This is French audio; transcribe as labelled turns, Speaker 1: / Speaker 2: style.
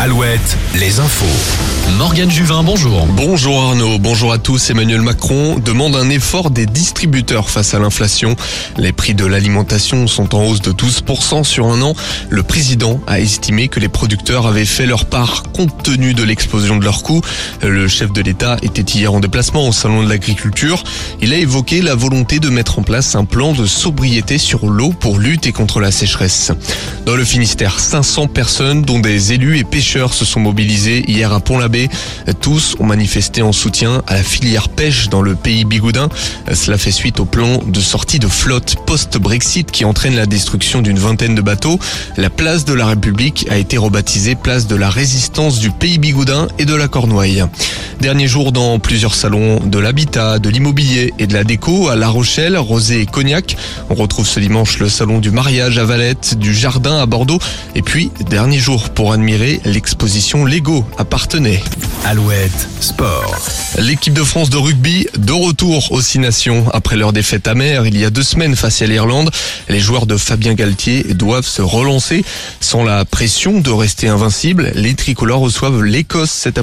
Speaker 1: Alouette, les infos.
Speaker 2: Morgane Juvin, bonjour.
Speaker 3: Bonjour Arnaud, bonjour à tous. Emmanuel Macron demande un effort des distributeurs face à l'inflation. Les prix de l'alimentation sont en hausse de 12% sur un an. Le président a estimé que les producteurs avaient fait leur part compte tenu de l'explosion de leurs coûts. Le chef de l'État était hier en déplacement au Salon de l'Agriculture. Il a évoqué la volonté de mettre en place un plan de sobriété sur l'eau pour lutter contre la sécheresse. Dans le Finistère, 500 personnes, dont des élus et pêcheurs, se sont mobilisés hier à Pont-l'Abbé. Tous ont manifesté en soutien à la filière pêche dans le pays bigoudin. Cela fait suite au plan de sortie de flotte post-Brexit qui entraîne la destruction d'une vingtaine de bateaux. La place de la République a été rebaptisée place de la résistance du pays bigoudin et de la Cornouaille. Dernier jour dans plusieurs salons de l'habitat, de l'immobilier et de la déco à La Rochelle, Rosé et Cognac. On retrouve ce dimanche le salon du mariage à Valette, du jardin à Bordeaux. Et puis, dernier jour pour admirer l'exposition Lego à Partenay.
Speaker 1: Alouette, sport.
Speaker 3: L'équipe de France de rugby de retour aux Six Nations après leur défaite amère il y a deux semaines face à l'Irlande. Les joueurs de Fabien Galtier doivent se relancer sans la pression de rester invincibles. Les tricolores reçoivent l'Écosse cet après